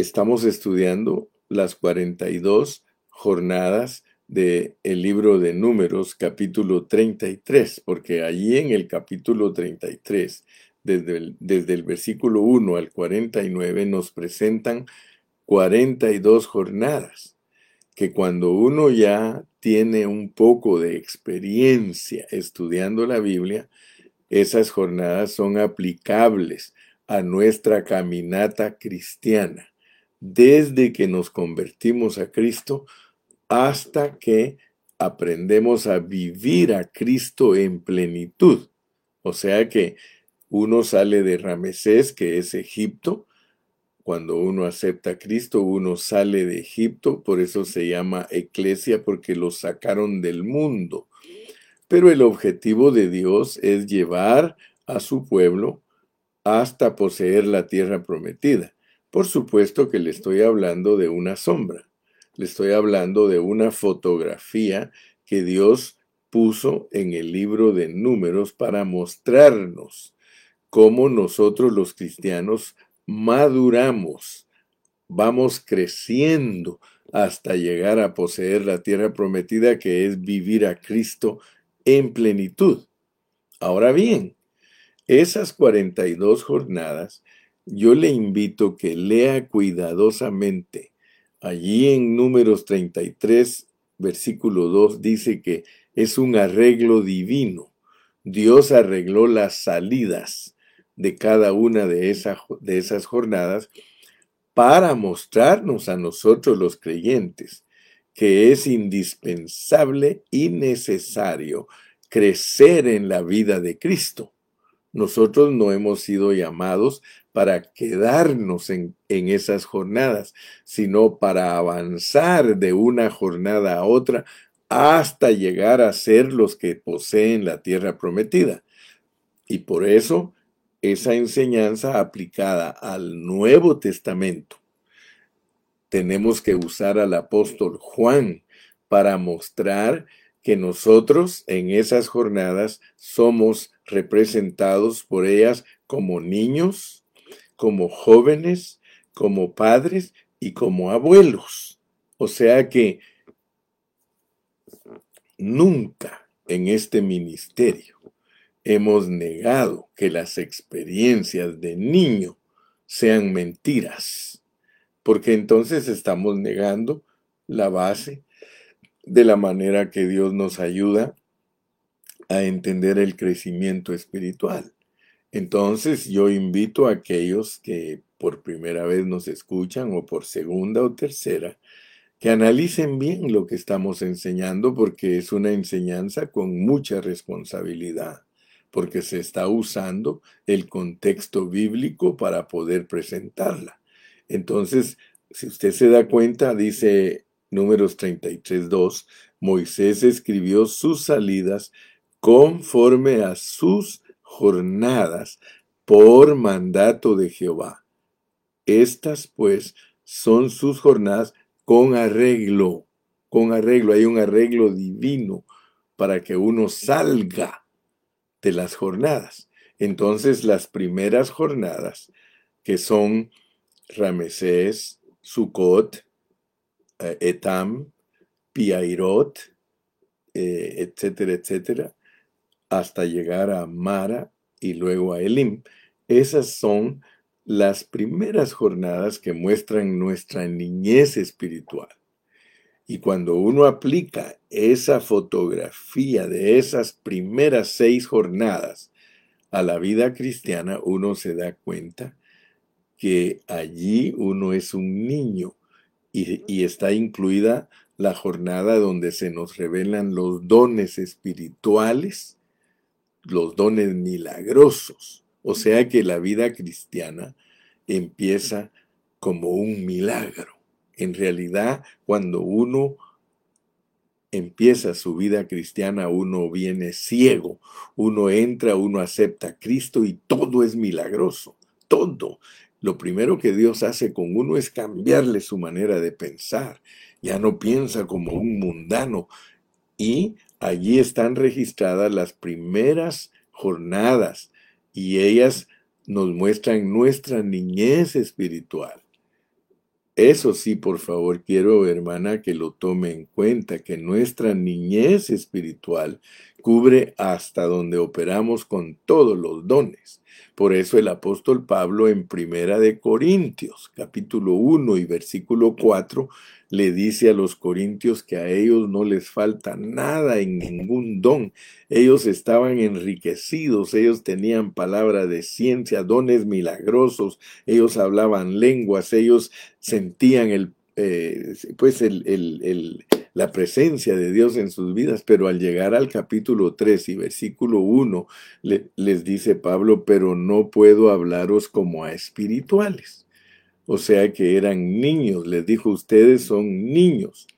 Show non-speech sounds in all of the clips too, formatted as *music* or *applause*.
estamos estudiando las 42 jornadas del el libro de Números, capítulo 33, porque allí en el capítulo 33, desde el, desde el versículo 1 al 49, nos presentan 42 jornadas, que cuando uno ya tiene un poco de experiencia estudiando la Biblia, esas jornadas son aplicables a nuestra caminata cristiana desde que nos convertimos a Cristo hasta que aprendemos a vivir a Cristo en plenitud. O sea que uno sale de Ramesés, que es Egipto. Cuando uno acepta a Cristo, uno sale de Egipto, por eso se llama eclesia, porque lo sacaron del mundo. Pero el objetivo de Dios es llevar a su pueblo hasta poseer la tierra prometida. Por supuesto que le estoy hablando de una sombra, le estoy hablando de una fotografía que Dios puso en el libro de números para mostrarnos cómo nosotros los cristianos maduramos, vamos creciendo hasta llegar a poseer la tierra prometida que es vivir a Cristo en plenitud. Ahora bien, esas 42 jornadas yo le invito que lea cuidadosamente. Allí en números 33, versículo 2, dice que es un arreglo divino. Dios arregló las salidas de cada una de, de esas jornadas para mostrarnos a nosotros los creyentes que es indispensable y necesario crecer en la vida de Cristo. Nosotros no hemos sido llamados para quedarnos en, esas jornadas, sino para avanzar de una jornada a otra hasta llegar a ser los que poseen la tierra prometida. Y por eso esa enseñanza aplicada al Nuevo Testamento, tenemos que usar al apóstol Juan para mostrar que nosotros en esas jornadas somos representados por ellas como niños, como jóvenes, como padres y como abuelos. O sea que nunca en este ministerio hemos negado que las experiencias de niño sean mentiras, porque entonces estamos negando la base de la manera que Dios nos ayuda a entender el crecimiento espiritual. Entonces yo invito a aquellos que por primera vez nos escuchan o por segunda o tercera, que analicen bien lo que estamos enseñando porque es una enseñanza con mucha responsabilidad, porque se está usando el contexto bíblico para poder presentarla. Entonces, si usted se da cuenta, dice números 33.2, Moisés escribió sus salidas conforme a sus jornadas por mandato de Jehová. Estas pues son sus jornadas con arreglo, con arreglo, hay un arreglo divino para que uno salga de las jornadas. Entonces las primeras jornadas, que son Ramesés, Sucot, eh, Etam, Piairot, eh, etcétera, etcétera, hasta llegar a Mara y luego a Elim. Esas son las primeras jornadas que muestran nuestra niñez espiritual. Y cuando uno aplica esa fotografía de esas primeras seis jornadas a la vida cristiana, uno se da cuenta que allí uno es un niño y, y está incluida la jornada donde se nos revelan los dones espirituales los dones milagrosos. O sea que la vida cristiana empieza como un milagro. En realidad, cuando uno empieza su vida cristiana, uno viene ciego, uno entra, uno acepta a Cristo y todo es milagroso, todo. Lo primero que Dios hace con uno es cambiarle su manera de pensar. Ya no piensa como un mundano y Allí están registradas las primeras jornadas y ellas nos muestran nuestra niñez espiritual. Eso sí, por favor, quiero, hermana, que lo tome en cuenta, que nuestra niñez espiritual cubre hasta donde operamos con todos los dones. Por eso el apóstol Pablo en Primera de Corintios, capítulo 1 y versículo 4, le dice a los corintios que a ellos no les falta nada en *laughs* ningún don. Ellos estaban enriquecidos, ellos tenían palabra de ciencia, dones milagrosos, ellos hablaban lenguas, ellos sentían el, eh, pues el, el, la presencia de Dios en sus vidas, pero al llegar al capítulo 3 y versículo 1, les dice Pablo, pero no puedo hablaros como a espirituales o sea que eran niños. Les dijo, ustedes son niños.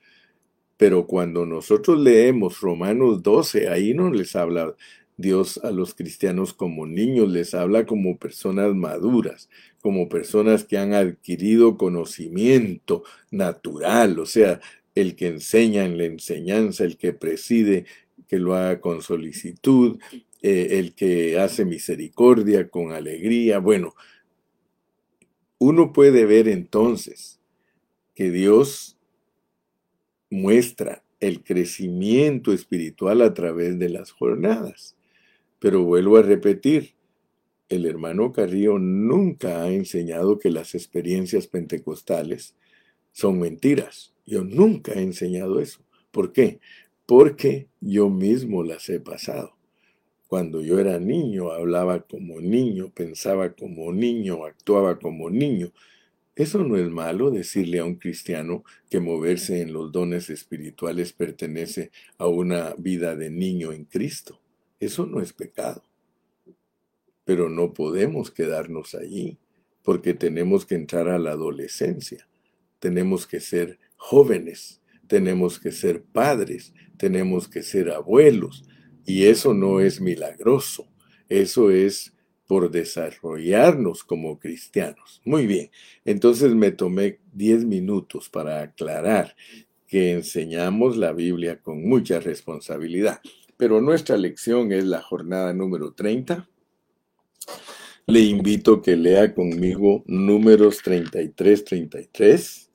Pero cuando nosotros leemos Romanos 12, ahí no les habla Dios a los cristianos como niños, les habla como personas maduras, como personas que han adquirido conocimiento natural, o sea, el que enseña en la enseñanza, el que preside, que lo haga con solicitud, eh, el que hace misericordia con alegría. Bueno, uno puede ver entonces que Dios muestra el crecimiento espiritual a través de las jornadas. Pero vuelvo a repetir, el hermano Carrillo nunca ha enseñado que las experiencias pentecostales son mentiras. Yo nunca he enseñado eso. ¿Por qué? Porque yo mismo las he pasado. Cuando yo era niño, hablaba como niño, pensaba como niño, actuaba como niño. Eso no es malo decirle a un cristiano que moverse en los dones espirituales pertenece a una vida de niño en Cristo. Eso no es pecado. Pero no podemos quedarnos allí, porque tenemos que entrar a la adolescencia. Tenemos que ser jóvenes, tenemos que ser padres, tenemos que ser abuelos, y eso no es milagroso, eso es por desarrollarnos como cristianos. Muy bien, entonces me tomé 10 minutos para aclarar que enseñamos la Biblia con mucha responsabilidad. Pero nuestra lección es la jornada número 30. Le invito a que lea conmigo números 33, 33.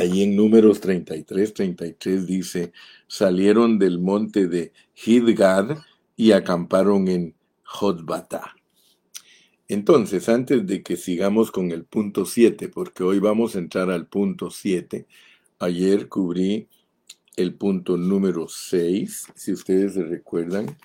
Allí en números 33, 33 dice, salieron del monte de Hidgad y acamparon en Jotbata. Entonces, antes de que sigamos con el punto 7, porque hoy vamos a entrar al punto 7, ayer cubrí el punto número 6, si ustedes se recuerdan,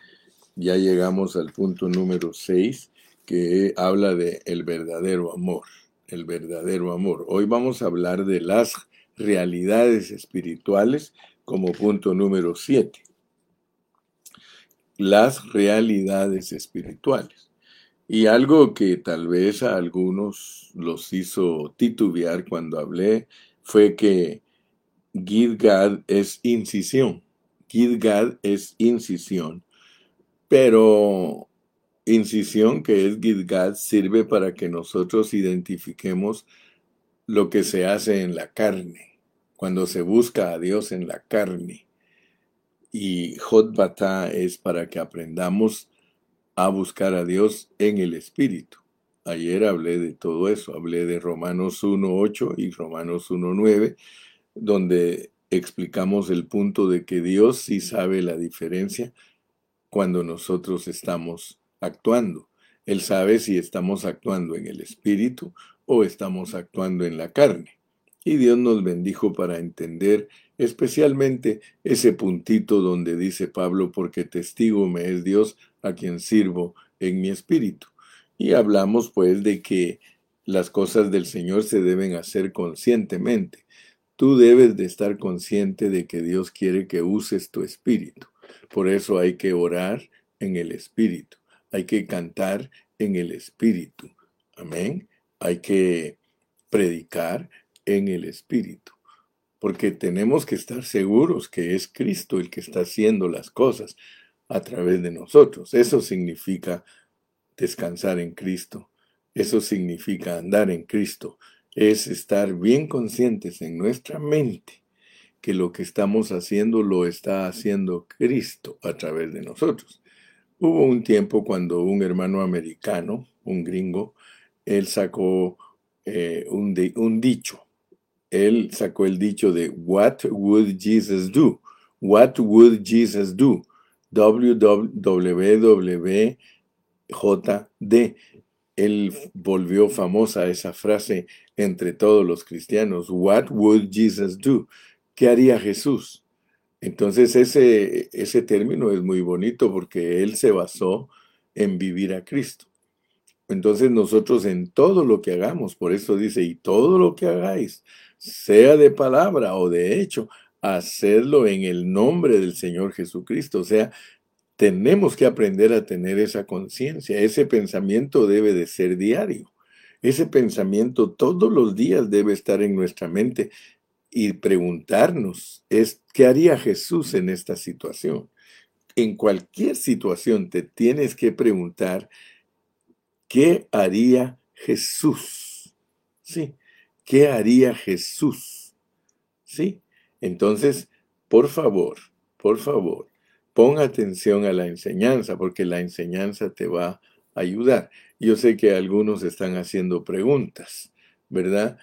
ya llegamos al punto número 6, que habla de el verdadero amor, el verdadero amor. Hoy vamos a hablar de las realidades espirituales como punto número 7. Las realidades espirituales. Y algo que tal vez a algunos los hizo titubear cuando hablé fue que Gidgad es incisión. Gidgad es incisión. Pero incisión que es Gidgad sirve para que nosotros identifiquemos lo que se hace en la carne, cuando se busca a Dios en la carne. Y Jotbata es para que aprendamos a buscar a Dios en el Espíritu. Ayer hablé de todo eso, hablé de Romanos 1.8 y Romanos 1.9, donde explicamos el punto de que Dios sí sabe la diferencia cuando nosotros estamos actuando. Él sabe si estamos actuando en el Espíritu o estamos actuando en la carne. Y Dios nos bendijo para entender especialmente ese puntito donde dice Pablo, porque testigo me es Dios a quien sirvo en mi espíritu. Y hablamos pues de que las cosas del Señor se deben hacer conscientemente. Tú debes de estar consciente de que Dios quiere que uses tu espíritu. Por eso hay que orar en el espíritu. Hay que cantar en el espíritu. Amén hay que predicar en el Espíritu, porque tenemos que estar seguros que es Cristo el que está haciendo las cosas a través de nosotros. Eso significa descansar en Cristo, eso significa andar en Cristo, es estar bien conscientes en nuestra mente que lo que estamos haciendo lo está haciendo Cristo a través de nosotros. Hubo un tiempo cuando un hermano americano, un gringo, él sacó eh, un, dicho. Él sacó el dicho de What would Jesus do? What would Jesus do? WWJD. Él volvió famosa esa frase entre todos los cristianos. What would Jesus do? ¿Qué haría Jesús? Entonces ese, ese término es muy bonito porque él se basó en vivir a Cristo. Entonces nosotros en todo lo que hagamos, por eso dice, y todo lo que hagáis, sea de palabra o de hecho, hacerlo en el nombre del Señor Jesucristo. O sea, tenemos que aprender a tener esa conciencia. Ese pensamiento debe de ser diario. Ese pensamiento todos los días debe estar en nuestra mente y preguntarnos es qué haría Jesús en esta situación. En cualquier situación te tienes que preguntar qué haría Jesús. Sí, ¿qué haría Jesús? Sí, entonces, por favor, por favor, pon atención a la enseñanza, porque la enseñanza te va a ayudar. Yo sé que algunos están haciendo preguntas, ¿verdad?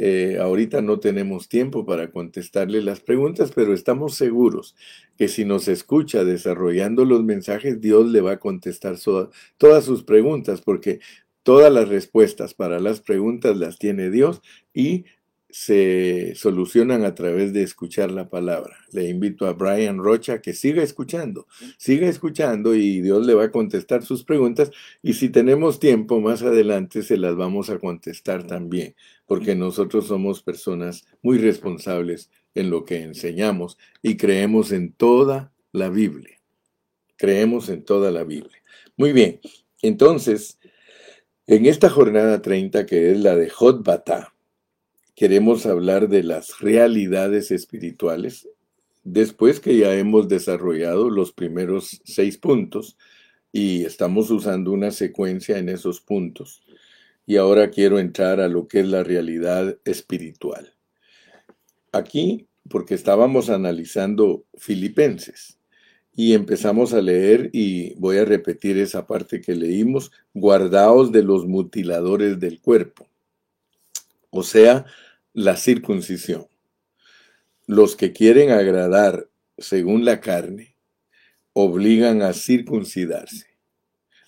Eh, ahorita no tenemos tiempo para contestarle las preguntas, pero estamos seguros que si nos escucha desarrollando los mensajes, Dios le va a contestar todas sus preguntas, porque todas las respuestas para las preguntas las tiene Dios y se solucionan a través de escuchar la palabra. Le invito a Brian Rocha que siga escuchando, siga escuchando y Dios le va a contestar sus preguntas y si tenemos tiempo más adelante se las vamos a contestar también, porque nosotros somos personas muy responsables en lo que enseñamos y creemos en toda la Biblia. Creemos en toda la Biblia. Muy bien, entonces, en esta jornada 30 que es la de Hot Batá, queremos hablar de las realidades espirituales, después que ya hemos desarrollado los primeros seis puntos y estamos usando una secuencia en esos puntos. Y ahora quiero entrar a lo que es la realidad espiritual. Aquí, porque estábamos analizando Filipenses y empezamos a leer y voy a repetir esa parte que leímos, guardaos de los mutiladores del cuerpo. O sea, la circuncisión. Los que quieren agradar según la carne obligan a circuncidarse.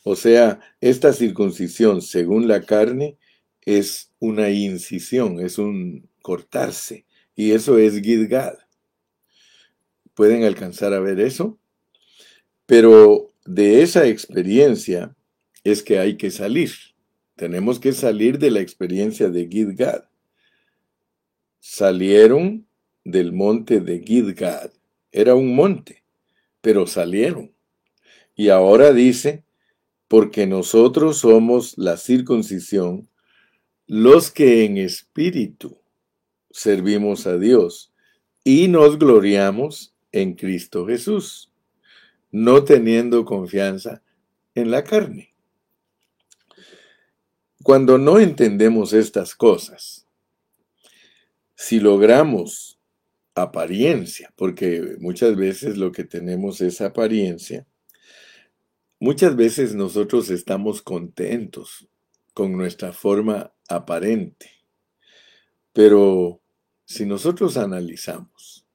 O sea, esta circuncisión según la carne es una incisión, es un cortarse, y eso es Gidgad. ¿Pueden alcanzar a ver eso? Pero de esa experiencia es que hay que salir. Tenemos que salir de la experiencia de Gidgad salieron del monte de Gidgad. Era un monte, pero salieron. Y ahora dice, porque nosotros somos la circuncisión, los que en espíritu servimos a Dios y nos gloriamos en Cristo Jesús, no teniendo confianza en la carne. Cuando no entendemos estas cosas, si logramos apariencia, porque muchas veces lo que tenemos es apariencia, muchas veces nosotros estamos contentos con nuestra forma aparente. Pero si nosotros analizamos,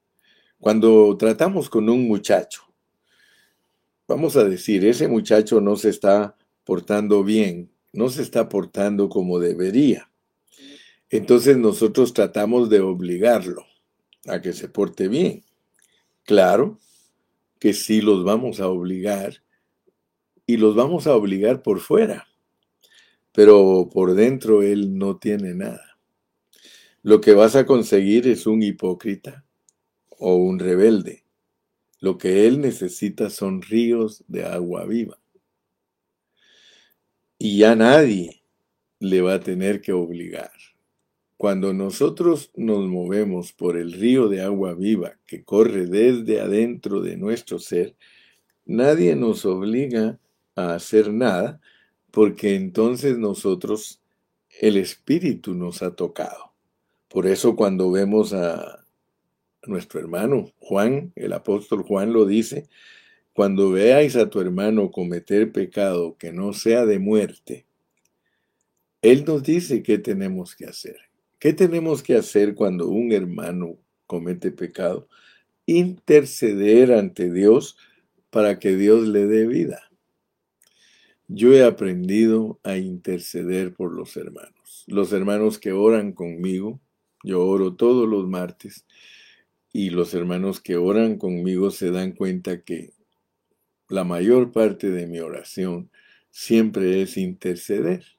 cuando tratamos con un muchacho, vamos a decir, ese muchacho no se está portando bien, no se está portando como debería. Entonces nosotros tratamos de obligarlo a que se porte bien. Claro que sí los vamos a obligar y los vamos a obligar por fuera, pero por dentro él no tiene nada. Lo que vas a conseguir es un hipócrita o un rebelde. Lo que él necesita son ríos de agua viva. Y ya nadie le va a tener que obligar. Cuando nosotros nos movemos por el río de agua viva que corre desde adentro de nuestro ser, nadie nos obliga a hacer nada porque entonces nosotros, el Espíritu nos ha tocado. Por eso cuando vemos a nuestro hermano Juan, el apóstol Juan lo dice, cuando veáis a tu hermano cometer pecado que no sea de muerte, Él nos dice qué tenemos que hacer. ¿Qué tenemos que hacer cuando un hermano comete pecado? Interceder ante Dios para que Dios le dé vida. Yo he aprendido a interceder por los hermanos. Los hermanos que oran conmigo, yo oro todos los martes, y los hermanos que oran conmigo se dan cuenta que la mayor parte de mi oración siempre es interceder,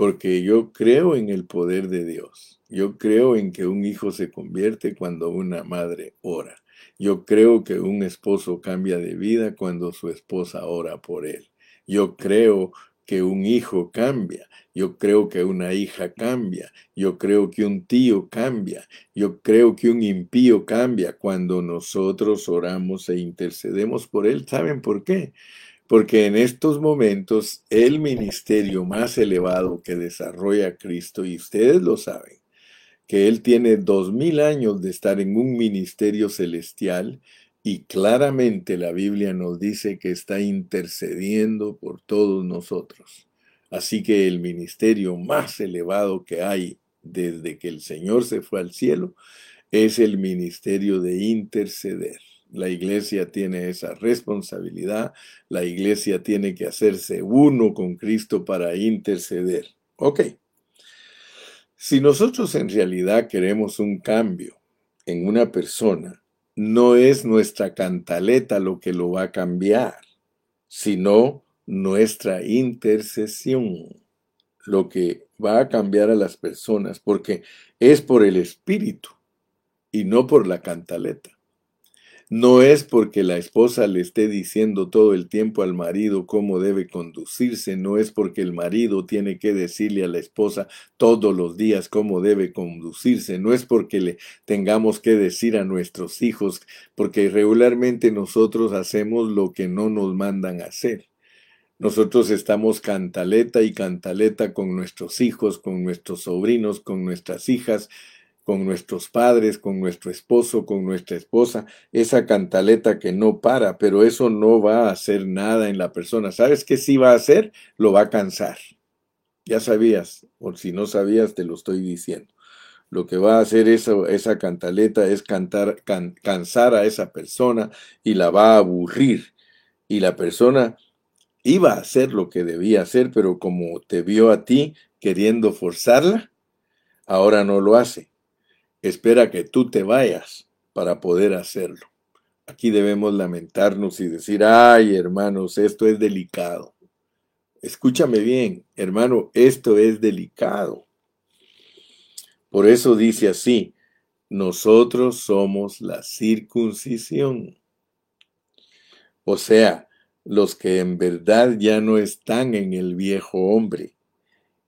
porque yo creo en el poder de Dios. Yo creo en que un hijo se convierte cuando una madre ora. Yo creo que un esposo cambia de vida cuando su esposa ora por él. Yo creo que un hijo cambia, yo creo que una hija cambia, yo creo que un tío cambia, yo creo que un impío cambia cuando nosotros oramos e intercedemos por él. ¿Saben por qué? Porque en estos momentos el ministerio más elevado que desarrolla Cristo, y ustedes lo saben, que Él tiene dos mil años de estar en un ministerio celestial y claramente la Biblia nos dice que está intercediendo por todos nosotros. Así que el ministerio más elevado que hay desde que el Señor se fue al cielo es el ministerio de interceder. La iglesia tiene esa responsabilidad, la iglesia tiene que hacerse uno con Cristo para interceder. Ok. Si nosotros en realidad queremos un cambio en una persona, no es nuestra cantaleta lo que lo va a cambiar, sino nuestra intercesión lo que va a cambiar a las personas, porque es por el Espíritu y no por la cantaleta. No es porque la esposa le esté diciendo todo el tiempo al marido cómo debe conducirse, no es porque el marido tiene que decirle a la esposa todos los días cómo debe conducirse, no es porque le tengamos que decir a nuestros hijos, porque regularmente nosotros hacemos lo que no nos mandan hacer. Nosotros estamos cantaleta y cantaleta con nuestros hijos, con nuestros sobrinos, con nuestras hijas, con nuestros padres, con nuestro esposo, con nuestra esposa, esa cantaleta que no para, pero eso no va a hacer nada en la persona. ¿Sabes qué sí va a hacer? Lo va a cansar. Ya sabías, o si no sabías, te lo estoy diciendo. Lo que va a hacer esa, esa cantaleta es cantar, cansar a esa persona y la va a aburrir. Y la persona iba a hacer lo que debía hacer, pero como te vio a ti queriendo forzarla, ahora no lo hace espera que tú te vayas para poder hacerlo. Aquí debemos lamentarnos y decir, ay hermanos, esto es delicado. Escúchame bien, hermano, esto es delicado. Por eso dice así, nosotros somos la circuncisión. O sea, los que en verdad ya no están en el viejo hombre,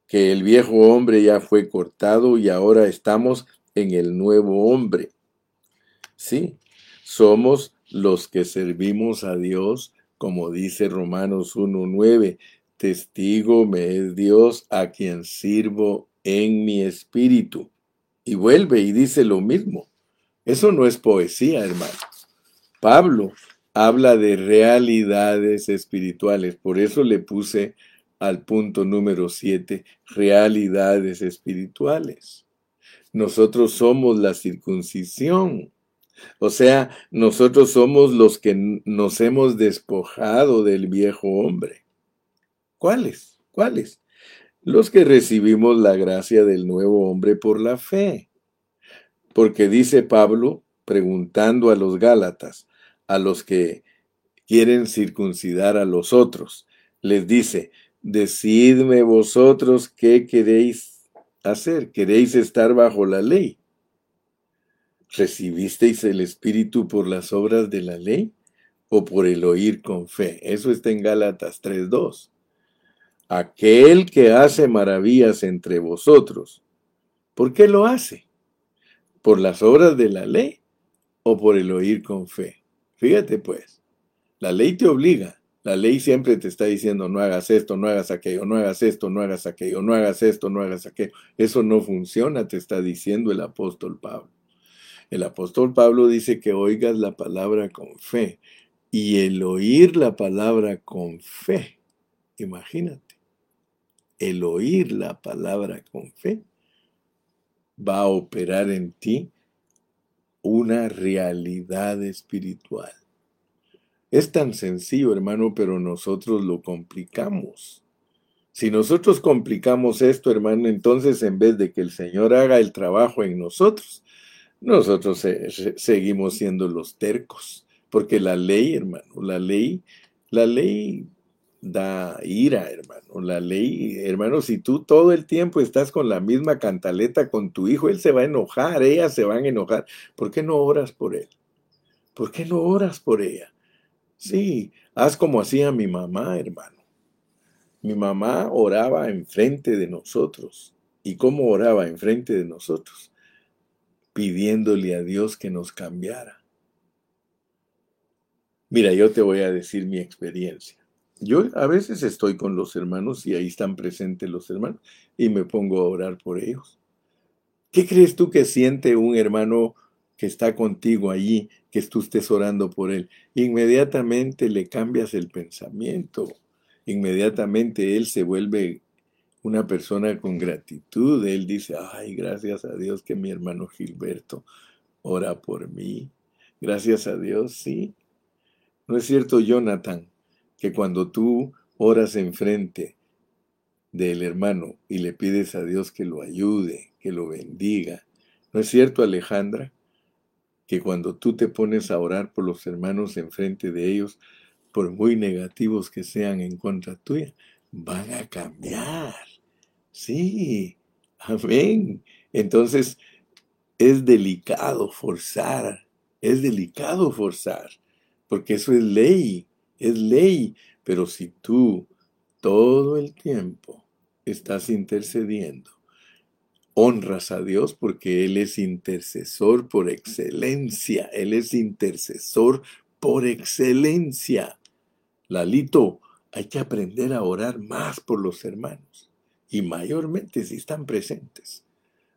que el viejo hombre ya fue cortado y ahora estamos en el nuevo hombre. Sí, somos los que servimos a Dios, como dice Romanos 1.9, testigo me es Dios a quien sirvo en mi espíritu. Y vuelve y dice lo mismo. Eso no es poesía, hermano. Pablo habla de realidades espirituales, por eso le puse al punto número 7, realidades espirituales. Nosotros somos la circuncisión. O sea, nosotros somos los que nos hemos despojado del viejo hombre. ¿Cuáles? ¿Cuáles? Los que recibimos la gracia del nuevo hombre por la fe. Porque dice Pablo, preguntando a los Gálatas, a los que quieren circuncidar a los otros, les dice, decidme vosotros qué queréis hacer? ¿Queréis estar bajo la ley? ¿Recibisteis el Espíritu por las obras de la ley o por el oír con fe? Eso está en Gálatas 3.2. Aquel que hace maravillas entre vosotros, ¿por qué lo hace? ¿Por las obras de la ley o por el oír con fe? Fíjate pues, la ley te obliga, la ley siempre te está diciendo no hagas esto, no hagas aquello, no hagas esto, no hagas aquello, no hagas esto, no hagas aquello. Eso no funciona, te está diciendo el apóstol Pablo. El apóstol Pablo dice que oigas la palabra con fe. Y el oír la palabra con fe, imagínate, el oír la palabra con fe, va a operar en ti una realidad espiritual. Es tan sencillo, hermano, pero nosotros lo complicamos. Si nosotros complicamos esto, hermano, entonces en vez de que el Señor haga el trabajo en nosotros, nosotros seguimos siendo los tercos. Porque la ley, hermano, la ley, la ley da ira, hermano. La ley, hermano, si tú todo el tiempo estás con la misma cantaleta con tu hijo, él se va a enojar, ellas se van a enojar. ¿Por qué no oras por él? ¿Por qué no oras por ella? Sí, haz como hacía mi mamá, hermano. Mi mamá oraba enfrente de nosotros. ¿Y cómo oraba enfrente de nosotros? Pidiéndole a Dios que nos cambiara. Mira, yo te voy a decir mi experiencia. Yo a veces estoy con los hermanos y ahí están presentes los hermanos y me pongo a orar por ellos. ¿Qué crees tú que siente un hermano que está contigo allí, que tú estés orando por él? Inmediatamente le cambias el pensamiento. Inmediatamente él se vuelve una persona con gratitud. Él dice, ay, gracias a Dios que mi hermano Gilberto ora por mí. Gracias a Dios, sí. ¿No es cierto, Jonathan, que cuando tú oras enfrente del hermano y le pides a Dios que lo ayude, que lo bendiga, ¿no es cierto, Alejandra? Que cuando tú te pones a orar por los hermanos enfrente de ellos, por muy negativos que sean en contra tuya, van a cambiar. Sí, amén. Entonces, es delicado forzar, es delicado forzar porque eso es ley, es ley. Pero si tú todo el tiempo estás intercediendo, honras a Dios porque Él es intercesor por excelencia, Él es intercesor por excelencia. Lalito, hay que aprender a orar más por los hermanos y mayormente si están presentes.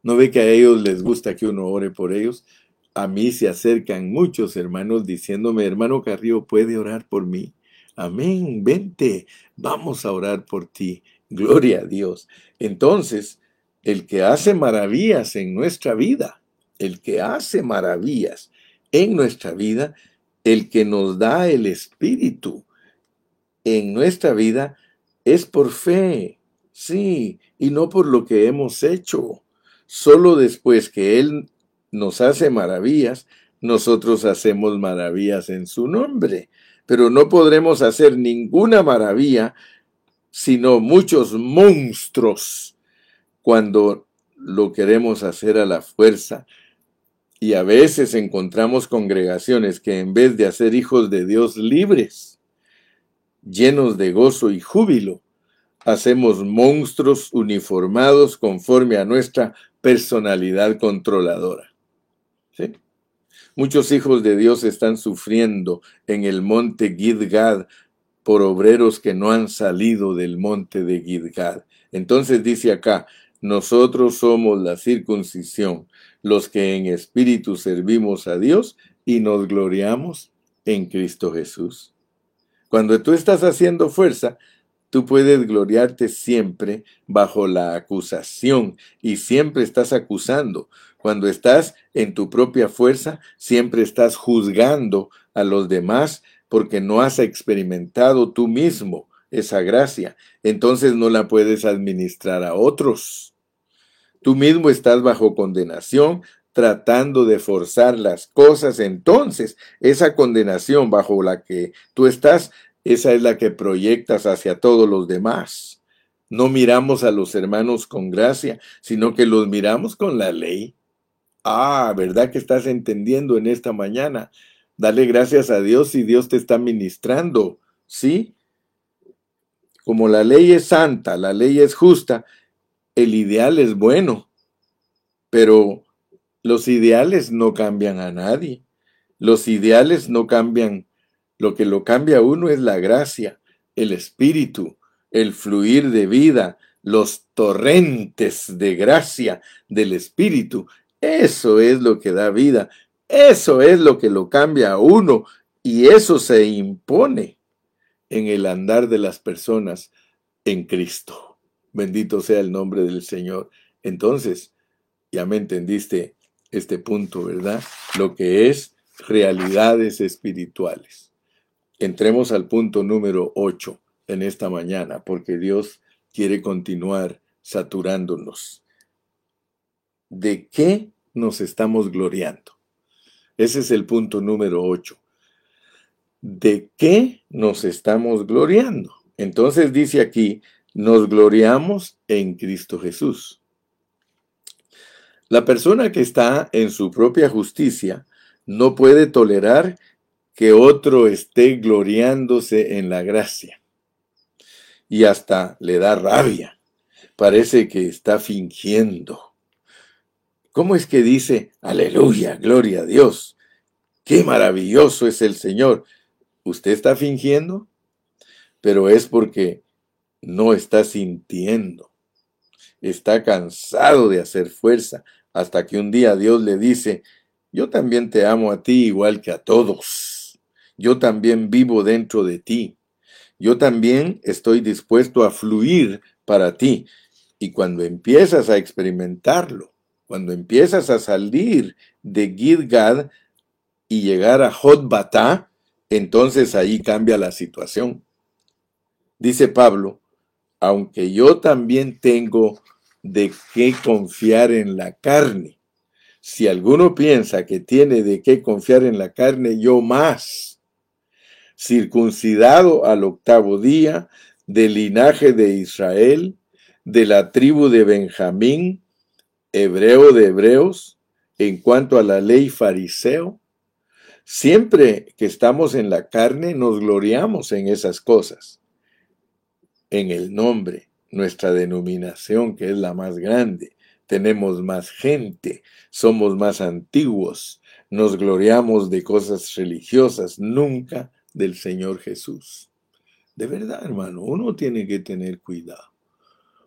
¿No ve que a ellos les gusta que uno ore por ellos? A mí se acercan muchos hermanos diciéndome, hermano Carrillo, ¿puede orar por mí? Amén, vente, vamos a orar por ti. Gloria a Dios. Entonces, el que hace maravillas en nuestra vida, el que hace maravillas en nuestra vida, el que nos da el Espíritu en nuestra vida, es por fe, sí, y no por lo que hemos hecho. Solo después que Él nos hace maravillas, nosotros hacemos maravillas en su nombre. Pero no podremos hacer ninguna maravilla, sino muchos monstruos cuando lo queremos hacer a la fuerza. Y a veces encontramos congregaciones que en vez de hacer hijos de Dios libres, llenos de gozo y júbilo, hacemos monstruos uniformados conforme a nuestra personalidad controladora. Muchos hijos de Dios están sufriendo en el monte Gidgad por obreros que no han salido del monte de Gidgad. Entonces dice acá, nosotros somos la circuncisión, los que en espíritu servimos a Dios y nos gloriamos en Cristo Jesús. Cuando tú estás haciendo fuerza, tú puedes gloriarte siempre bajo la acusación y siempre estás acusando. Cuando estás en tu propia fuerza, siempre estás juzgando a los demás porque no has experimentado tú mismo esa gracia. Entonces no la puedes administrar a otros. Tú mismo estás bajo condenación tratando de forzar las cosas. Entonces, esa condenación bajo la que tú estás, esa es la que proyectas hacia todos los demás. No miramos a los hermanos con gracia, sino que los miramos con la ley. Ah, ¿verdad que estás entendiendo en esta mañana? Dale gracias a Dios si Dios te está ministrando, ¿sí? Como la ley es santa, la ley es justa, el ideal es bueno, pero los ideales no cambian a nadie. Los ideales no cambian. Lo que lo cambia a uno es la gracia, el espíritu, el fluir de vida, los torrentes de gracia del espíritu eso es lo que da vida, eso es lo que lo cambia a uno y eso se impone en el andar de las personas en Cristo. Bendito sea el nombre del Señor. Entonces, ya me entendiste este punto, ¿verdad? Lo que es realidades espirituales. Entremos al punto número 8 en esta mañana, porque Dios quiere continuar saturándonos. ¿De qué nos estamos gloriando? Ese es el punto número 8. ¿De qué nos estamos gloriando? Entonces dice aquí, nos gloriamos en Cristo Jesús. La persona que está en su propia justicia no puede tolerar que otro esté gloriándose en la gracia. Y hasta le da rabia. Parece que está fingiendo. ¿Cómo es que dice, aleluya, gloria a Dios? Qué maravilloso es el Señor. ¿Usted está fingiendo? Pero es porque no está sintiendo. Está cansado de hacer fuerza hasta que un día Dios le dice, yo también te amo a ti igual que a todos. Yo también vivo dentro de ti. Yo también estoy dispuesto a fluir para ti. Y cuando empiezas a experimentarlo, cuando empiezas a salir de Gidgad y llegar a Jotbatá, entonces ahí cambia la situación. Dice Pablo, aunque yo también tengo de qué confiar en la carne. Si alguno piensa que tiene de qué confiar en la carne, yo más. Circuncidado al octavo día, del linaje de Israel, de la tribu de Benjamín, hebreo de hebreos, en cuanto a la ley fariseo. Siempre que estamos en la carne nos gloriamos en esas cosas en el nombre, nuestra denominación, que es la más grande. Tenemos más gente, somos más antiguos, nos gloriamos de cosas religiosas, nunca del Señor Jesús. De verdad, hermano, uno tiene que tener cuidado,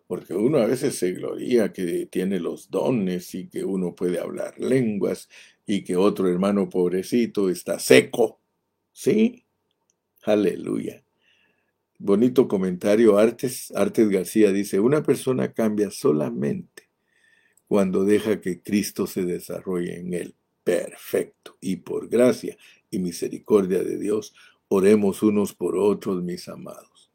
porque uno a veces se gloria que tiene los dones y que uno puede hablar lenguas y que otro hermano pobrecito está seco. ¿Sí? Aleluya. Bonito comentario, Artes, García dice, una persona cambia solamente cuando deja que Cristo se desarrolle en él. Perfecto. Y por gracia y misericordia de Dios, oremos unos por otros, mis amados.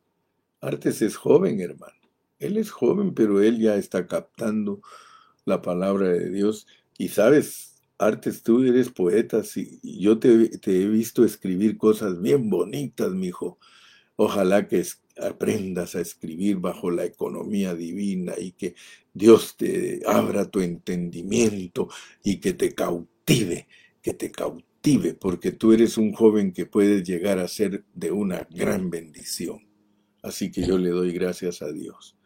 Artes es joven, hermano. Él es joven, pero él ya está captando la palabra de Dios. Y sabes, Artes, tú eres poeta, y yo te, he visto escribir cosas bien bonitas, mi hijo Ojalá que aprendas a escribir bajo la economía divina y que Dios te abra tu entendimiento y que te cautive, que te cautive, porque tú eres un joven que puedes llegar a ser de una gran bendición. Así que yo le doy gracias a Dios.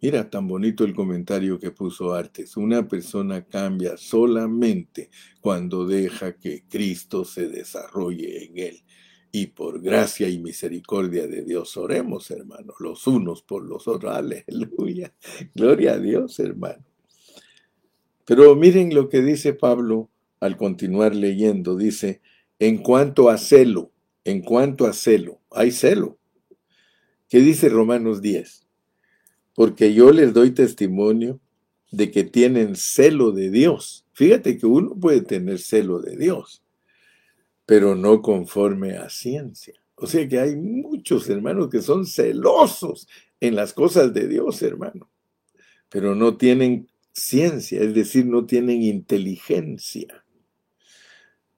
Mira tan bonito el comentario que puso Artes. Una persona cambia solamente cuando deja que Cristo se desarrolle en él y por gracia y misericordia de Dios oremos, hermanos, los unos por los otros. Aleluya. Gloria a Dios, hermano. Pero miren lo que dice Pablo al continuar leyendo. Dice, en cuanto a celo, en cuanto a celo, hay celo. ¿Qué dice Romanos 10? Porque yo les doy testimonio de que tienen celo de Dios. Fíjate que uno puede tener celo de Dios pero no conforme a ciencia. O sea que hay muchos hermanos que son celosos en las cosas de Dios, hermano, pero no tienen ciencia, es decir, no tienen inteligencia,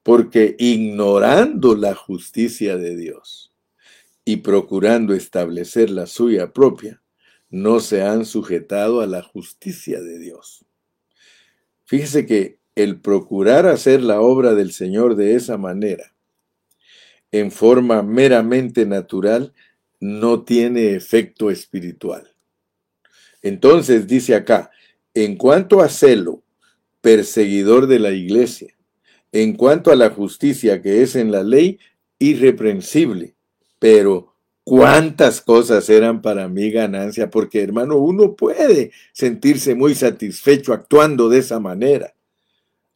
porque ignorando la justicia de Dios y procurando establecer la suya propia, no se han sujetado a la justicia de Dios. Fíjese que el procurar hacer la obra del Señor de esa manera, en forma meramente natural, no tiene efecto espiritual. Entonces dice acá, en cuanto a celo, perseguidor de la iglesia, en cuanto a la justicia que es en la ley, irreprensible, pero cuántas cosas eran para mí ganancia, porque hermano, uno puede sentirse muy satisfecho actuando de esa manera.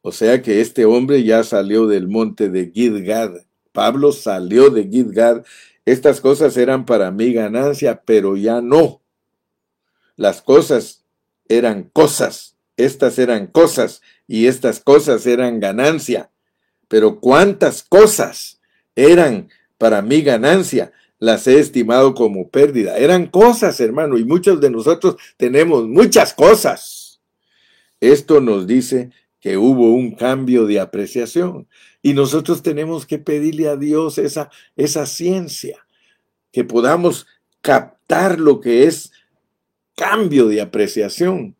O sea que este hombre ya salió del monte de Gidgad. Pablo salió de Gidgad. Estas cosas eran para mí ganancia, pero ya no. Las cosas eran cosas, estas eran cosas y estas cosas eran ganancia. Pero cuántas cosas eran para mi ganancia, las he estimado como pérdida. Eran cosas, hermano, y muchos de nosotros tenemos muchas cosas. Esto nos dice que hubo un cambio de apreciación y nosotros tenemos que pedirle a Dios esa, esa ciencia, que podamos captar lo que es cambio de apreciación.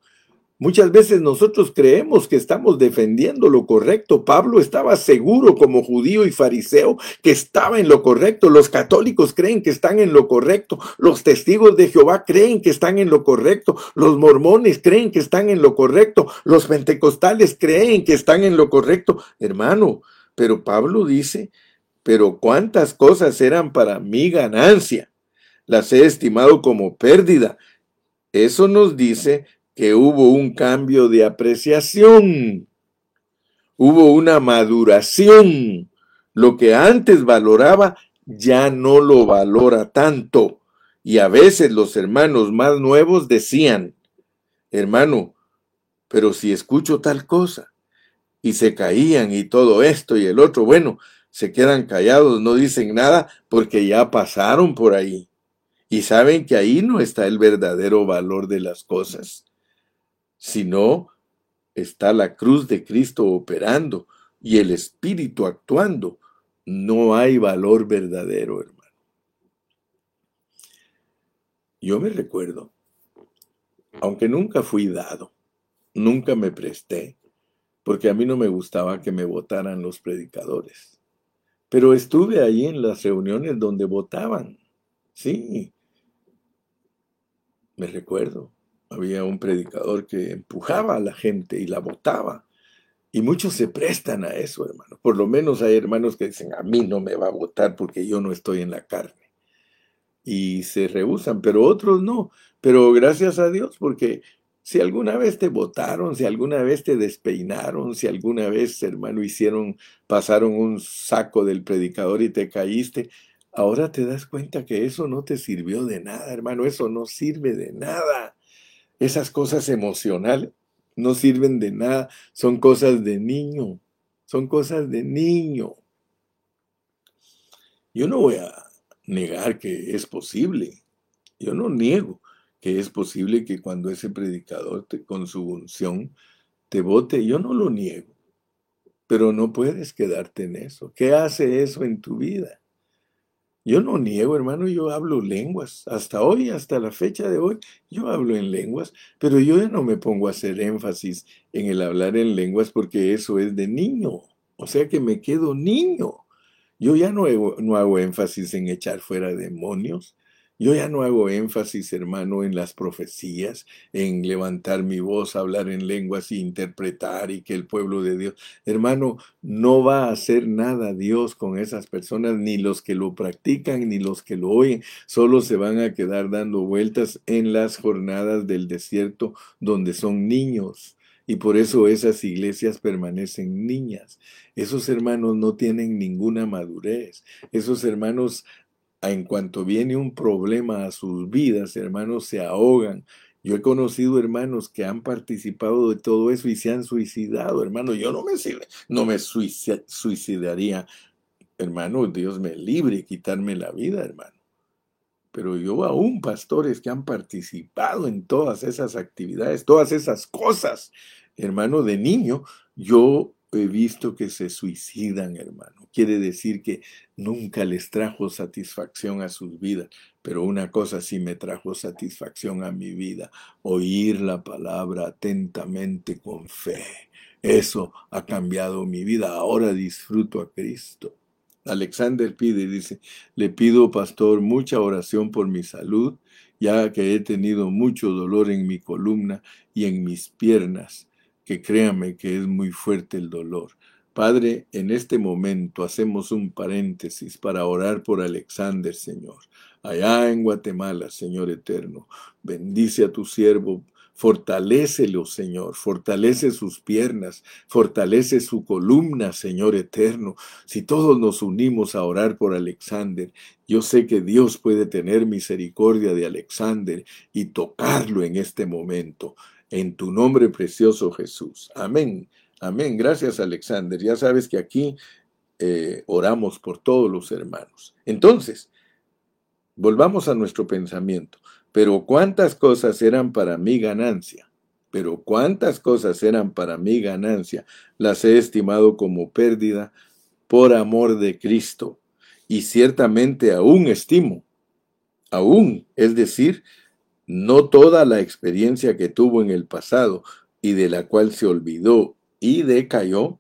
Muchas veces nosotros creemos que estamos defendiendo lo correcto. Pablo estaba seguro como judío y fariseo que estaba en lo correcto. Los católicos creen que están en lo correcto. Los testigos de Jehová creen que están en lo correcto. Los mormones creen que están en lo correcto. Los pentecostales creen que están en lo correcto. Hermano, pero Pablo dice, pero cuántas cosas eran para mi ganancia. Las he estimado como pérdida. Eso nos dice que hubo un cambio de apreciación, hubo una maduración. Lo que antes valoraba ya no lo valora tanto. Y a veces los hermanos más nuevos decían, hermano, pero si escucho tal cosa, y se caían y todo esto y el otro, bueno, se quedan callados, no dicen nada porque ya pasaron por ahí. Y saben que ahí no está el verdadero valor de las cosas sino está la cruz de Cristo operando y el Espíritu actuando. No hay valor verdadero, hermano. Yo me recuerdo, aunque nunca fui dado, nunca me presté, porque a mí no me gustaba que me votaran los predicadores. Pero estuve ahí en las reuniones donde votaban. Sí, me recuerdo había un predicador que empujaba a la gente y la votaba. Y muchos se prestan a eso, hermano. Por lo menos hay hermanos que dicen, a mí no me va a votar porque yo no estoy en la carne. Y se rehusan, pero otros no. Pero gracias a Dios, porque si alguna vez te votaron, si alguna vez te despeinaron, si alguna vez, hermano, hicieron, pasaron un saco del predicador y te caíste, ahora te das cuenta que eso no te sirvió de nada, hermano. Eso no sirve de nada. Esas cosas emocionales no sirven de nada, son cosas de niño, son cosas de niño. Yo no voy a negar que es posible, yo no niego que es posible que cuando ese predicador con su unción te vote, yo no lo niego, pero no puedes quedarte en eso. ¿Qué hace eso en tu vida? Yo no niego, hermano, yo hablo lenguas. Hasta hoy, hasta la fecha de hoy, yo hablo en lenguas, pero yo ya no me pongo a hacer énfasis en el hablar en lenguas porque eso es de niño. O sea que me quedo niño. Yo ya no, no hago énfasis en echar fuera demonios. Yo ya no hago énfasis, hermano, en las profecías, en levantar mi voz, hablar en lenguas y interpretar y que el pueblo de Dios, hermano, no va a hacer nada Dios con esas personas, ni los que lo practican, ni los que lo oyen, solo se van a quedar dando vueltas en las jornadas del desierto donde son niños. Y por eso esas iglesias permanecen niñas. Esos hermanos no tienen ninguna madurez. Esos hermanos en cuanto viene un problema a sus vidas, hermanos, se ahogan. Yo he conocido hermanos que han participado de todo eso y se han suicidado, hermano. Yo no me, no me suicidaría, hermano, Dios me libre quitarme la vida, hermano. Pero yo aún, pastores que han participado en todas esas actividades, todas esas cosas, hermano, de niño, yo he visto que se suicidan, hermano. Quiere decir que nunca les trajo satisfacción a sus vidas, pero una cosa sí me trajo satisfacción a mi vida, oír la palabra atentamente con fe. Eso ha cambiado mi vida. Ahora disfruto a Cristo. Alexander pide, dice, le pido, pastor, mucha oración por mi salud, ya que he tenido mucho dolor en mi columna y en mis piernas que créame que es muy fuerte el dolor. Padre, en este momento hacemos un paréntesis para orar por Alexander, Señor. Allá en Guatemala, Señor eterno, bendice a tu siervo, Fortalécelo, Señor. Fortalece sus piernas. Fortalece su columna, Señor eterno. Si todos nos unimos a orar por Alexander, yo sé que Dios puede tener misericordia de Alexander y tocarlo en este momento. En tu nombre precioso, Jesús. Amén. Amén. Gracias, Alexander. Ya sabes que aquí eh, oramos por todos los hermanos. Entonces, volvamos a nuestro pensamiento. Pero cuántas cosas eran para mi ganancia, pero cuántas cosas eran para mi ganancia, las he estimado como pérdida por amor de Cristo. Y ciertamente aún estimo, aún, es decir, no toda la experiencia que tuvo en el pasado y de la cual se olvidó y decayó,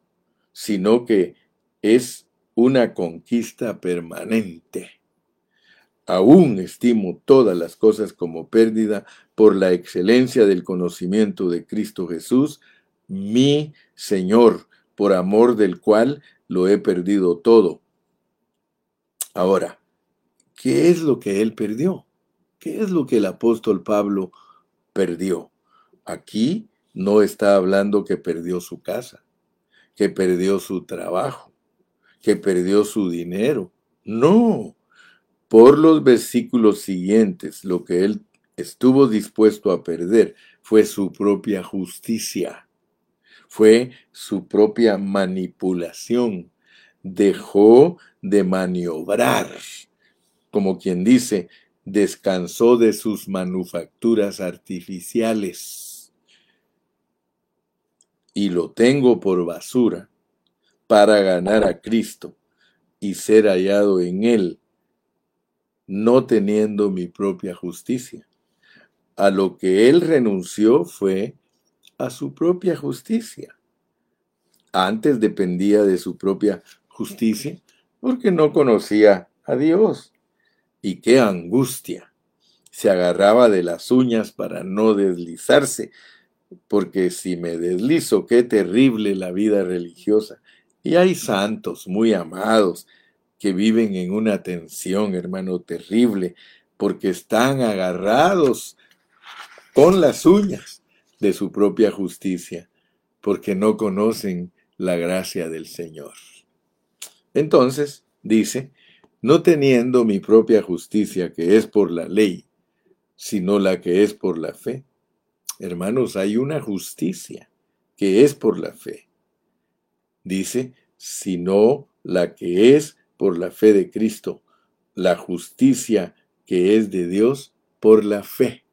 sino que es una conquista permanente. Aún estimo todas las cosas como pérdida por la excelencia del conocimiento de Cristo Jesús, mi Señor, por amor del cual lo he perdido todo. Ahora, ¿qué es lo que él perdió? ¿Qué es lo que el apóstol Pablo perdió? Aquí no está hablando que perdió su casa, que perdió su trabajo, que perdió su dinero. No, por los versículos siguientes, lo que él estuvo dispuesto a perder fue su propia justicia, fue su propia manipulación. Dejó de maniobrar, como quien dice, descansó de sus manufacturas artificiales. Y lo tengo por basura para ganar a Cristo y ser hallado en Él no teniendo mi propia justicia. A lo que él renunció fue a su propia justicia. Antes dependía de su propia justicia porque no conocía a Dios. Y qué angustia. Se agarraba de las uñas para no deslizarse, porque si me deslizo, qué terrible la vida religiosa. Y hay santos muy amados que viven en una tensión, hermano, terrible, porque están agarrados con las uñas de su propia justicia, porque no conocen la gracia del Señor. Entonces, dice, no teniendo mi propia justicia que es por la ley, sino la que es por la fe. Hermanos, hay una justicia que es por la fe. Dice, sino la que es por la fe de Cristo, la justicia que es de Dios por la fe.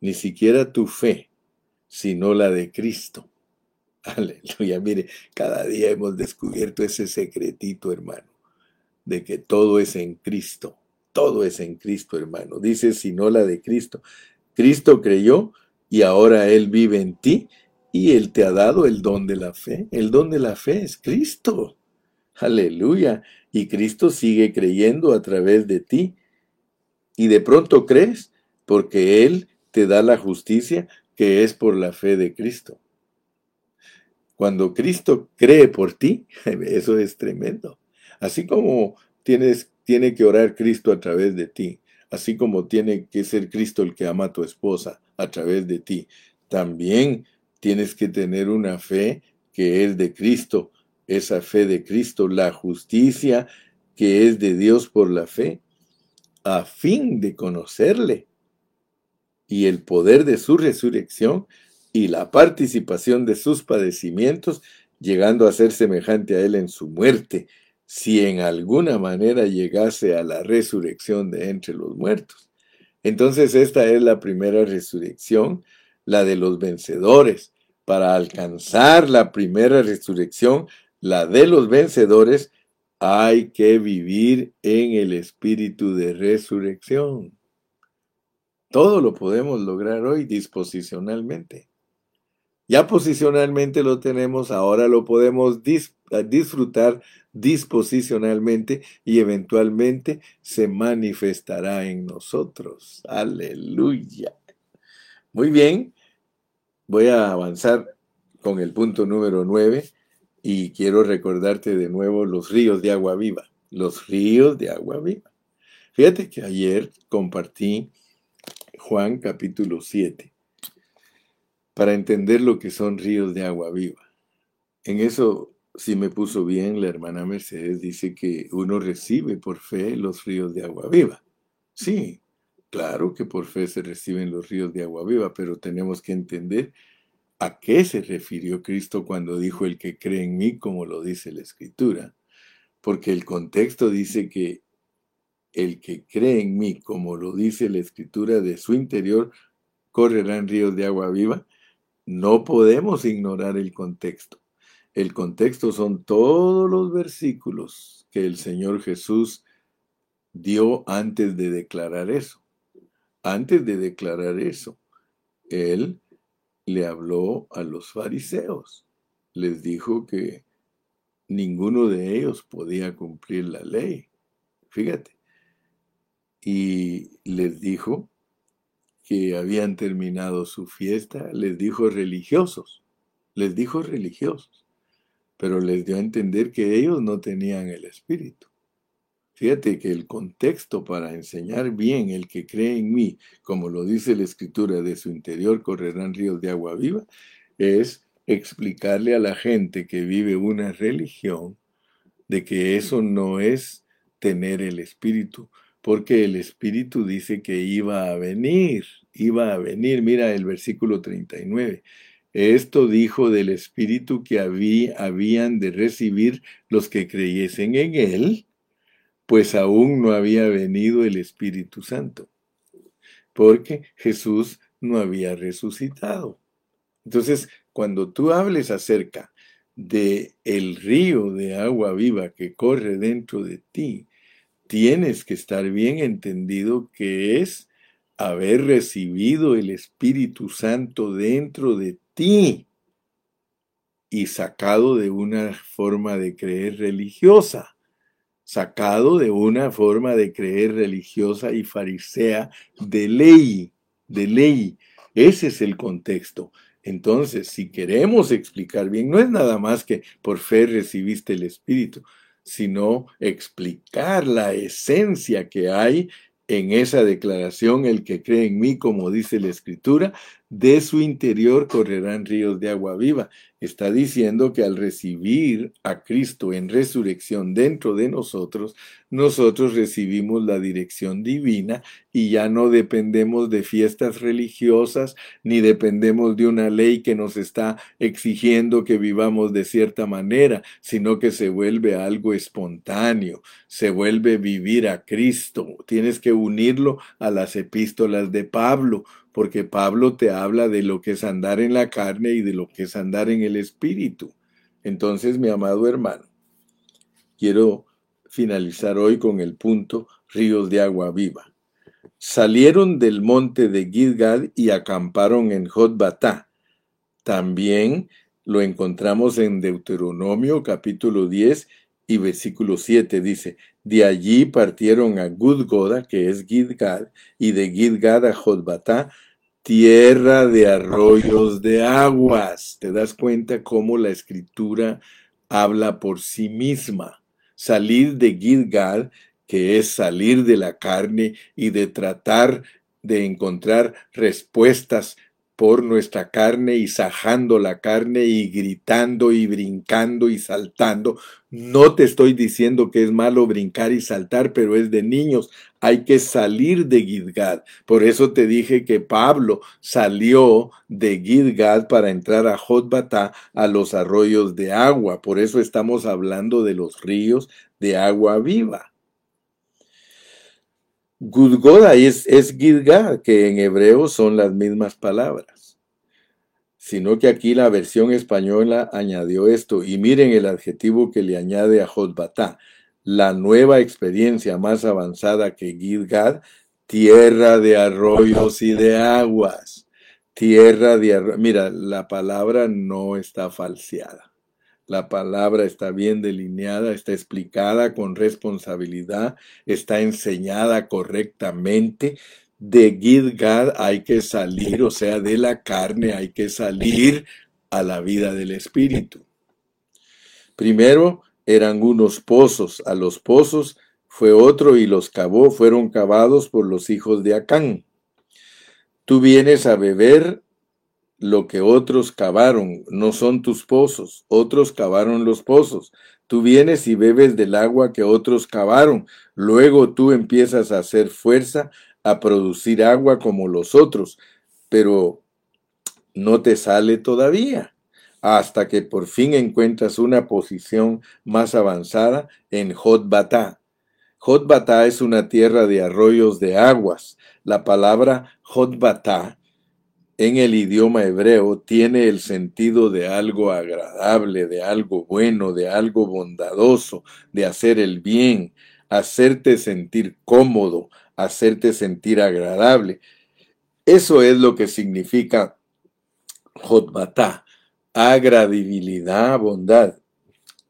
Ni siquiera tu fe, sino la de Cristo. *laughs* Aleluya, mire, cada día hemos descubierto ese secretito, hermano, de que todo es en Cristo, todo es en Cristo, hermano. Dice, sino la de Cristo. Cristo creyó y ahora Él vive en ti y Él te ha dado el don de la fe. El don de la fe es Cristo. Aleluya. Y Cristo sigue creyendo a través de ti. Y de pronto crees porque Él te da la justicia que es por la fe de Cristo. Cuando Cristo cree por ti, *laughs* eso es tremendo. Así como tienes, tiene que orar Cristo a través de ti, así como tiene que ser Cristo el que ama a tu esposa a través de ti, también tienes que tener una fe que es de Cristo esa fe de Cristo, la justicia que es de Dios por la fe, a fin de conocerle y el poder de su resurrección y la participación de sus padecimientos, llegando a ser semejante a él en su muerte, si en alguna manera llegase a la resurrección de entre los muertos. Entonces esta es la primera resurrección, la de los vencedores. Para alcanzar la primera resurrección la de los vencedores, hay que vivir en el espíritu de resurrección. Todo lo podemos lograr hoy disposicionalmente. Ya posicionalmente lo tenemos, ahora lo podemos disfrutar disposicionalmente y eventualmente se manifestará en nosotros. Aleluya. Muy bien, voy a avanzar con el punto número 9 y quiero recordarte de nuevo los ríos de agua viva, los ríos de agua viva. Fíjate que ayer compartí Juan capítulo 7 para entender lo que son ríos de agua viva. En eso sí me puso bien la hermana Mercedes, dice que uno recibe por fe los ríos de agua viva. Sí, claro que por fe se reciben los ríos de agua viva, pero tenemos que entender a qué se refirió Cristo cuando dijo el que cree en mí, como lo dice la Escritura. Porque el contexto dice que el que cree en mí, como lo dice la Escritura, de su interior correrán ríos de agua viva. No podemos ignorar el contexto. El contexto son todos los versículos que el Señor Jesús dio antes de declarar eso. Antes de declarar eso, Él le habló a los fariseos. Les dijo que ninguno de ellos podía cumplir la ley. Fíjate. Y les dijo que habían terminado su fiesta, les dijo religiosos, les dijo religiosos pero les dio a entender que ellos no tenían el Espíritu. Fíjate que el contexto para enseñar bien el que cree en mí, como lo dice la Escritura, de su interior correrán ríos de agua viva, es explicarle a la gente que vive una religión de que eso no es tener el Espíritu, porque el Espíritu dice que iba a venir, iba a venir. Mira el versículo 39. Esto dijo del Espíritu que habían de recibir los que creyesen en Él, pues aún no había venido el Espíritu Santo, porque Jesús no había resucitado. Entonces, cuando tú hables acerca de el río de agua viva que corre dentro de ti, tienes que estar bien entendido que es haber recibido el Espíritu Santo dentro de ti y sacado de una forma de creer religiosa, sacado de una forma de creer religiosa y farisea de ley, de ley. Ese es el contexto. Entonces, si queremos explicar bien, no es nada más que por fe recibiste el Espíritu, sino explicar la esencia que hay en esa declaración, el que cree en mí, como dice la Escritura, de su interior correrán ríos de agua viva. Está diciendo que al recibir a Cristo en resurrección dentro de nosotros, nosotros recibimos la dirección divina y ya no dependemos de fiestas religiosas ni dependemos de una ley que nos está exigiendo que vivamos de cierta manera, sino que se vuelve algo espontáneo, se vuelve vivir a Cristo. Tienes que unirlo a las epístolas de Pablo porque Pablo te habla de lo que es andar en la carne y de lo que es andar en el espíritu. Entonces, mi amado hermano, quiero finalizar hoy con el punto ríos de agua viva. Salieron del monte de Gilgad y acamparon en Jotbatá. También lo encontramos en Deuteronomio capítulo 10 y versículo 7 dice, de allí partieron a Gudgoda, que es Gilgad, y de Gilgad a Jotbatá, tierra de arroyos de aguas. ¿Te das cuenta cómo la escritura habla por sí misma? Salir de Gilgal, que es salir de la carne y de tratar de encontrar respuestas por nuestra carne y sajando la carne y gritando y brincando y saltando. No te estoy diciendo que es malo brincar y saltar, pero es de niños. Hay que salir de Gilgad. Por eso te dije que Pablo salió de Gilgad para entrar a Jotbatá, a los arroyos de agua. Por eso estamos hablando de los ríos de agua viva. Gudgoda es, Gilgad, que en hebreo son las mismas palabras. Sino que aquí la versión española añadió esto, y miren el adjetivo que le añade a Jotbatá, la nueva experiencia más avanzada que Gilgad, tierra de arroyos y de aguas. Tierra de arroyos. Mira, la palabra no está falseada. La palabra está bien delineada, está explicada con responsabilidad, está enseñada correctamente. De Gilgad hay que salir, o sea, de la carne hay que salir a la vida del espíritu. Primero eran unos pozos, a los pozos fue otro y los cavó, fueron cavados por los hijos de Acán. Tú vienes a beber lo que otros cavaron, no son tus pozos, otros cavaron los pozos. Tú vienes y bebes del agua que otros cavaron, luego tú empiezas a hacer fuerza a producir agua como los otros, pero no te sale todavía hasta que por fin encuentras una posición más avanzada en Jotbatá. Jotbatá es una tierra de arroyos de aguas. La palabra Jotbatá en el idioma hebreo tiene el sentido de algo agradable, de algo bueno, de algo bondadoso, de hacer el bien, hacerte sentir cómodo, hacerte sentir agradable. Eso es lo que significa Jotbatá agradibilidad, bondad.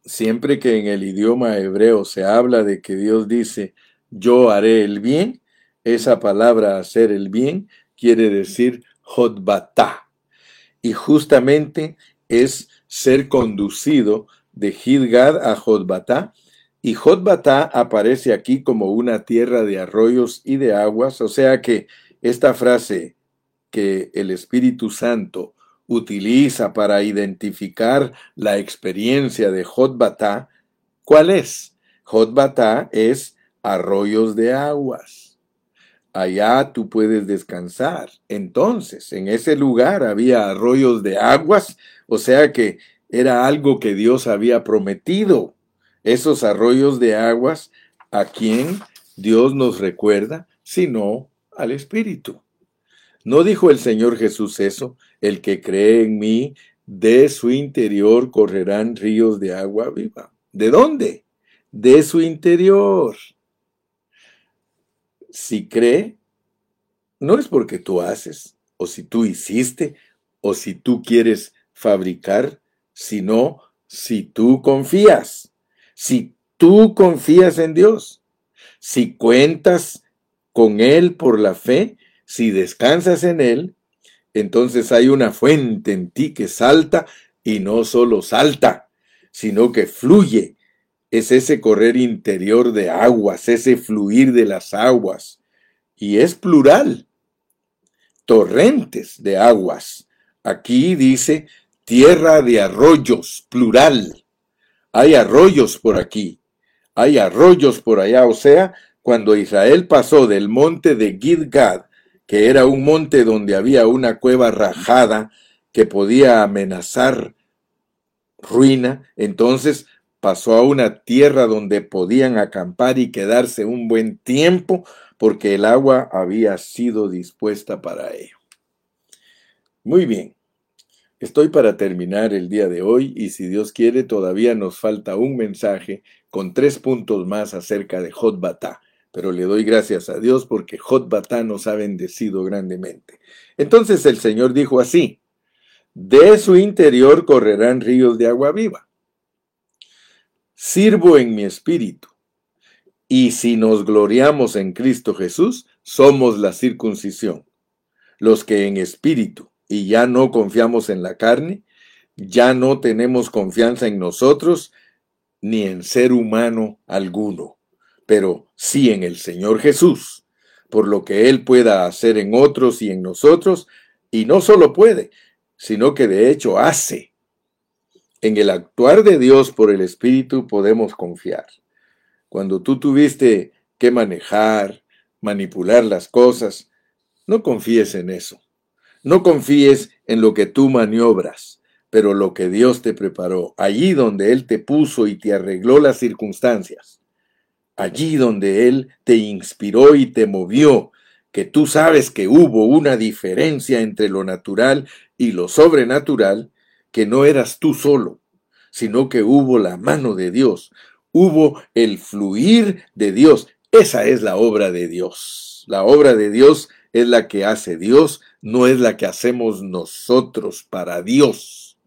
Siempre que en el idioma hebreo se habla de que Dios dice, yo haré el bien, esa palabra hacer el bien quiere decir jodbatá. Y justamente es ser conducido de Gilgad a Jodbatá. Y Jodbatá aparece aquí como una tierra de arroyos y de aguas. O sea que esta frase que el Espíritu Santo utiliza para identificar la experiencia de Jotbatá, ¿cuál es? Jotbatá es arroyos de aguas. Allá tú puedes descansar. Entonces, en ese lugar había arroyos de aguas, o sea que era algo que Dios había prometido. Esos arroyos de aguas, ¿a quién Dios nos recuerda? Sino al Espíritu. ¿No dijo el Señor Jesús eso? El que cree en mí, de su interior correrán ríos de agua viva. ¿De dónde? De su interior. Si cree, no es porque tú haces, o si tú hiciste, o si tú quieres fabricar, sino si tú confías. Si tú confías en Dios, si cuentas con Él por la fe, si descansas en Él, entonces hay una fuente en ti que salta y no solo salta, sino que fluye. Es ese correr interior de aguas, ese fluir de las aguas. Y es plural. Torrentes de aguas. Aquí dice tierra de arroyos, plural. Hay arroyos por aquí. Hay arroyos por allá. O sea, cuando Israel pasó del monte de Gidgad que era un monte donde había una cueva rajada que podía amenazar ruina, entonces pasó a una tierra donde podían acampar y quedarse un buen tiempo porque el agua había sido dispuesta para ello. Muy bien, estoy para terminar el día de hoy y si Dios quiere todavía nos falta un mensaje con tres puntos más acerca de Jotbatá pero le doy gracias a Dios porque Jotbatá nos ha bendecido grandemente. Entonces el Señor dijo así, de su interior correrán ríos de agua viva. Sirvo en mi espíritu. Y si nos gloriamos en Cristo Jesús, somos la circuncisión. Los que en espíritu y ya no confiamos en la carne, ya no tenemos confianza en nosotros ni en ser humano alguno pero sí en el Señor Jesús, por lo que Él pueda hacer en otros y en nosotros, y no solo puede, sino que de hecho hace. En el actuar de Dios por el Espíritu podemos confiar. Cuando tú tuviste que manejar, manipular las cosas, no confíes en eso. No confíes en lo que tú maniobras, pero lo que Dios te preparó, allí donde Él te puso y te arregló las circunstancias allí donde Él te inspiró y te movió, que tú sabes que hubo una diferencia entre lo natural y lo sobrenatural, que no eras tú solo, sino que hubo la mano de Dios, hubo el fluir de Dios. Esa es la obra de Dios. La obra de Dios es la que hace Dios, no es la que hacemos nosotros para Dios,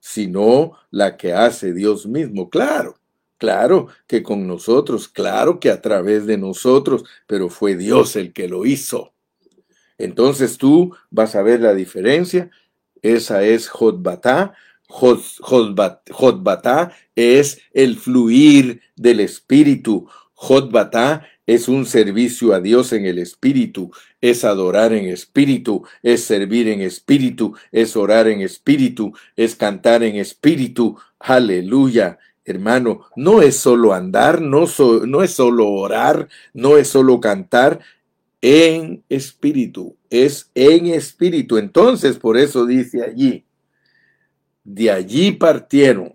sino la que hace Dios mismo. Claro, Claro que con nosotros, claro que a través de nosotros, pero fue Dios el que lo hizo. Entonces tú vas a ver la diferencia. Esa es Jotbatá. Jotbatá es el fluir del Espíritu. Jotbatá es un servicio a Dios en el espíritu, es adorar en espíritu, es servir en espíritu, es orar en espíritu, es cantar en espíritu. Aleluya. Hermano, no es solo andar, no, no es solo orar, no es solo cantar, en espíritu, es en espíritu. Entonces, por eso dice allí, de allí partieron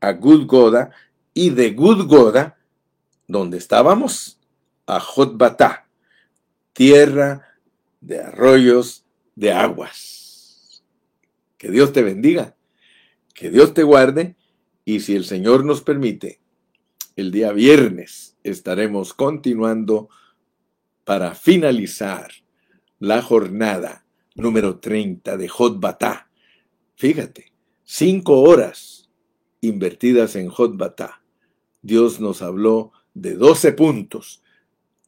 a Gudgoda y de Gudgoda, donde estábamos, a Jotbatá, tierra de arroyos de aguas. Que Dios te bendiga, que Dios te guarde y si el Señor nos permite, el día viernes estaremos continuando para finalizar la jornada número 30 de Jotbatá. Fíjate, cinco horas invertidas en Jotbatá. Dios nos habló de 12 puntos.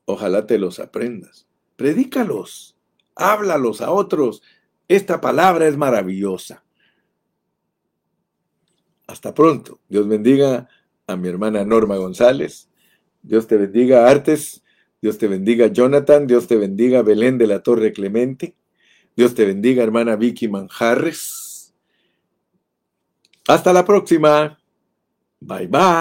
Ojalá te los aprendas. Predícalos, háblalos a otros. Esta palabra es maravillosa. Hasta pronto. Dios bendiga a mi hermana Norma González. Dios te bendiga, Artes. Dios te bendiga, Jonathan. Dios te bendiga, Belén de la Torre Clemente. Dios te bendiga, hermana Vicky Manjarres. Hasta la próxima. Bye bye.